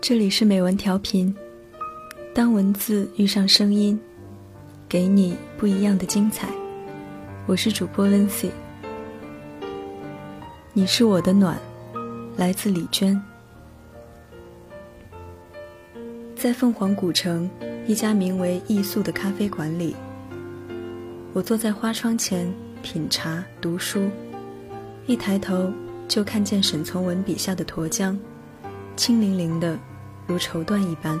这里是美文调频，当文字遇上声音，给你不一样的精彩。我是主播 Lindsay，你是我的暖，来自李娟。在凤凰古城一家名为艺宿的咖啡馆里，我坐在花窗前品茶读书，一抬头就看见沈从文笔下的沱江，清凌凌的。如绸缎一般，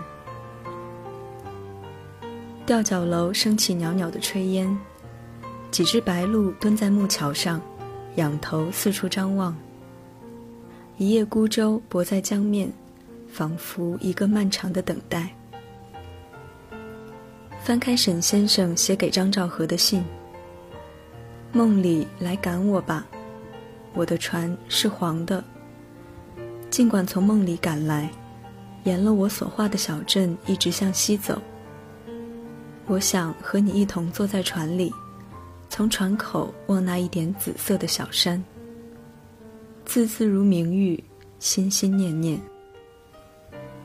吊脚楼升起袅袅的炊烟，几只白鹭蹲在木桥上，仰头四处张望。一叶孤舟泊在江面，仿佛一个漫长的等待。翻开沈先生写给张兆和的信：“梦里来赶我吧，我的船是黄的。尽管从梦里赶来。”沿了我所画的小镇一直向西走。我想和你一同坐在船里，从船口望那一点紫色的小山。字字如明玉，心心念念。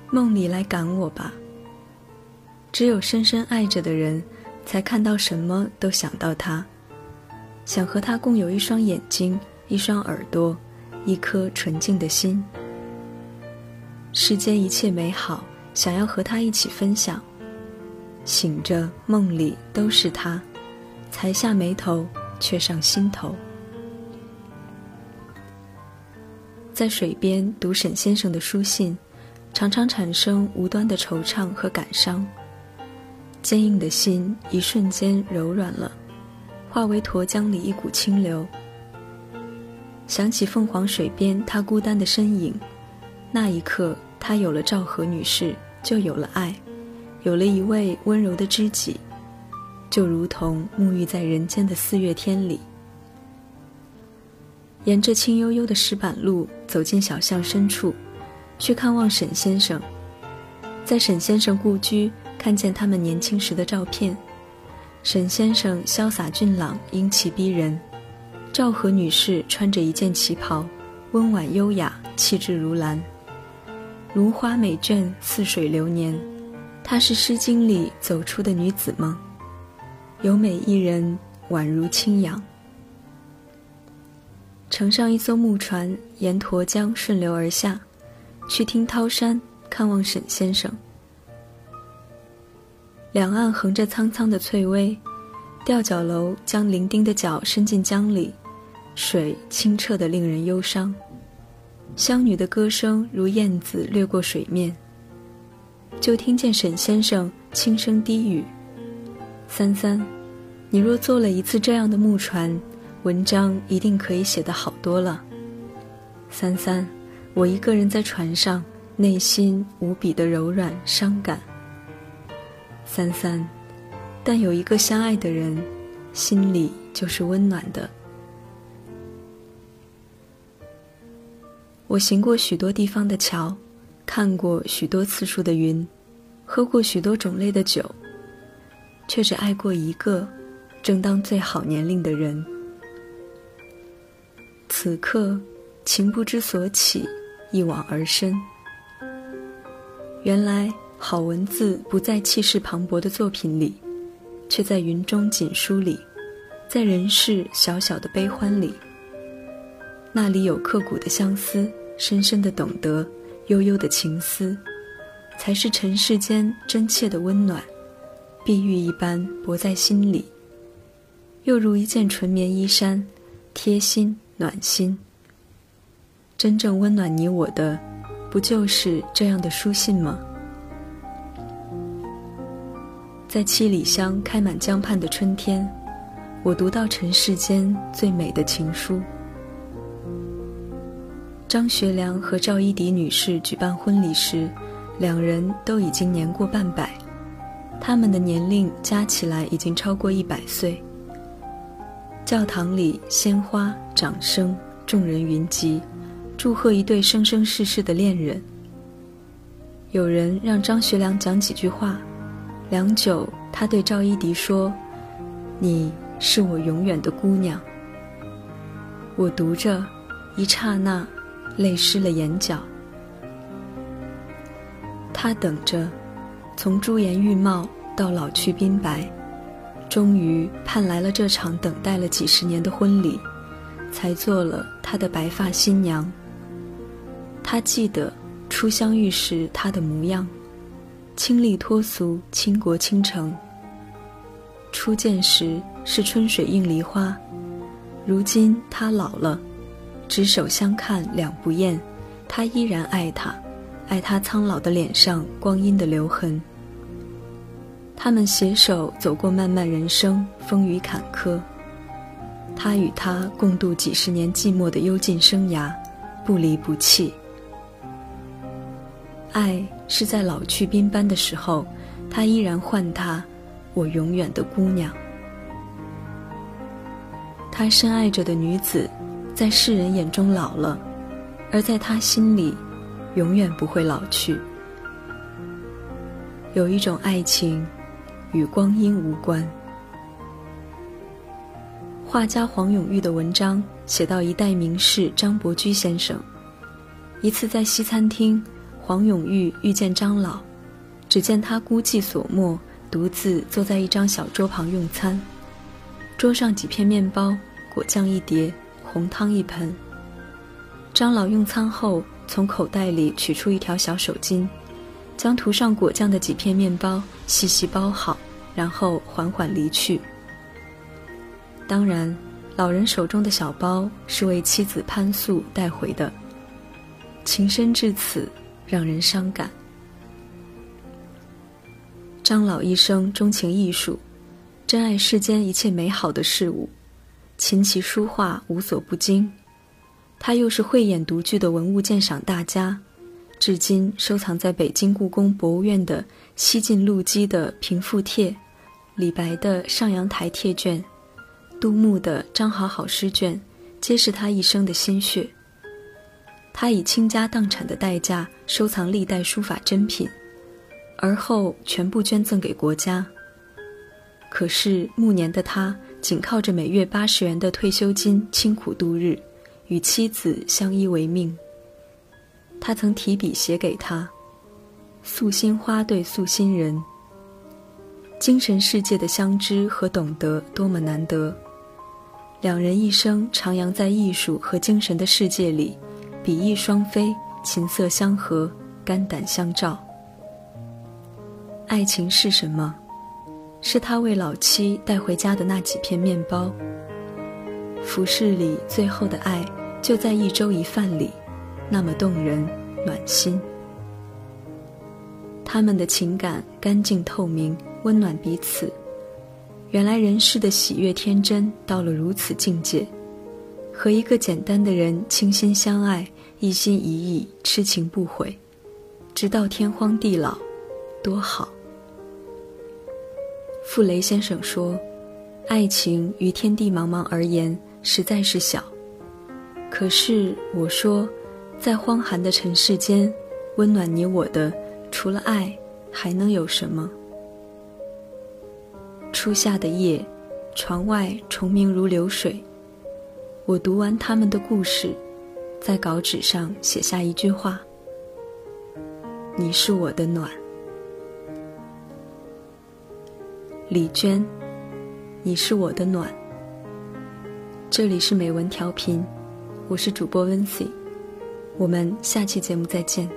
梦里来赶我吧。只有深深爱着的人，才看到什么都想到他，想和他共有一双眼睛，一双耳朵，一颗纯净的心。世间一切美好，想要和他一起分享。醒着梦里都是他，才下眉头，却上心头。在水边读沈先生的书信，常常产生无端的惆怅和感伤。坚硬的心一瞬间柔软了，化为沱江里一股清流。想起凤凰水边他孤单的身影，那一刻。他有了赵和女士，就有了爱，有了一位温柔的知己，就如同沐浴在人间的四月天里。沿着青幽幽的石板路走进小巷深处，去看望沈先生。在沈先生故居看见他们年轻时的照片，沈先生潇洒俊朗，英气逼人；赵和女士穿着一件旗袍，温婉优雅，气质如兰。如花美眷，似水流年。她是《诗经》里走出的女子吗，有美一人，宛如清扬。乘上一艘木船，沿沱江顺流而下，去听涛山，看望沈先生。两岸横着苍苍的翠微，吊脚楼将伶仃的脚伸进江里，水清澈的令人忧伤。湘女的歌声如燕子掠过水面，就听见沈先生轻声低语：“三三，你若坐了一次这样的木船，文章一定可以写得好多了。三三，我一个人在船上，内心无比的柔软伤感。三三，但有一个相爱的人，心里就是温暖的。”我行过许多地方的桥，看过许多次数的云，喝过许多种类的酒，却只爱过一个正当最好年龄的人。此刻，情不知所起，一往而深。原来，好文字不在气势磅礴的作品里，却在云中锦书里，在人世小小的悲欢里。那里有刻骨的相思，深深的懂得，悠悠的情思，才是尘世间真切的温暖，碧玉一般薄在心里，又如一件纯棉衣衫，贴心暖心。真正温暖你我的，不就是这样的书信吗？在七里香开满江畔的春天，我读到尘世间最美的情书。张学良和赵一荻女士举办婚礼时，两人都已经年过半百，他们的年龄加起来已经超过一百岁。教堂里鲜花、掌声，众人云集，祝贺一对生生世世的恋人。有人让张学良讲几句话，良久，他对赵一迪说：“你是我永远的姑娘。”我读着，一刹那。泪湿了眼角。他等着，从朱颜玉貌到老去鬓白，终于盼来了这场等待了几十年的婚礼，才做了他的白发新娘。他记得初相遇时他的模样，清丽脱俗，倾国倾城。初见时是春水映梨花，如今他老了，执手相看两不厌，他依然爱他。爱他苍老的脸上光阴的留痕。他们携手走过漫漫人生，风雨坎坷。他与他共度几十年寂寞的幽静生涯，不离不弃。爱是在老去鬓斑的时候，他依然唤她，我永远的姑娘。他深爱着的女子，在世人眼中老了，而在他心里。永远不会老去。有一种爱情，与光阴无关。画家黄永玉的文章写到一代名士张伯驹先生。一次在西餐厅，黄永玉遇见张老，只见他孤寂所没，独自坐在一张小桌旁用餐。桌上几片面包，果酱一碟，红汤一盆。张老用餐后。从口袋里取出一条小手巾，将涂上果酱的几片面包细细包好，然后缓缓离去。当然，老人手中的小包是为妻子潘素带回的。情深至此，让人伤感。张老一生钟情艺术，珍爱世间一切美好的事物，琴棋书画无所不精。他又是慧眼独具的文物鉴赏大家，至今收藏在北京故宫博物院的西晋陆机的《平复帖》，李白的《上阳台帖卷》，杜牧的《张好好诗卷》，皆是他一生的心血。他以倾家荡产的代价收藏历代书法珍品，而后全部捐赠给国家。可是暮年的他，仅靠着每月八十元的退休金，清苦度日。与妻子相依为命。他曾提笔写给他：“素心花对素心人。”精神世界的相知和懂得多么难得！两人一生徜徉在艺术和精神的世界里，比翼双飞，琴瑟相和，肝胆相照。爱情是什么？是他为老妻带回家的那几片面包。服饰里最后的爱，就在一粥一饭里，那么动人暖心。他们的情感干净透明，温暖彼此。原来人世的喜悦天真到了如此境界，和一个简单的人倾心相爱，一心一意，痴情不悔，直到天荒地老，多好。傅雷先生说：“爱情于天地茫茫而言。”实在是小，可是我说，在荒寒的尘世间，温暖你我的，除了爱，还能有什么？初夏的夜，窗外虫鸣如流水。我读完他们的故事，在稿纸上写下一句话：“你是我的暖。”李娟，你是我的暖。这里是美文调频，我是主播温 C，我们下期节目再见。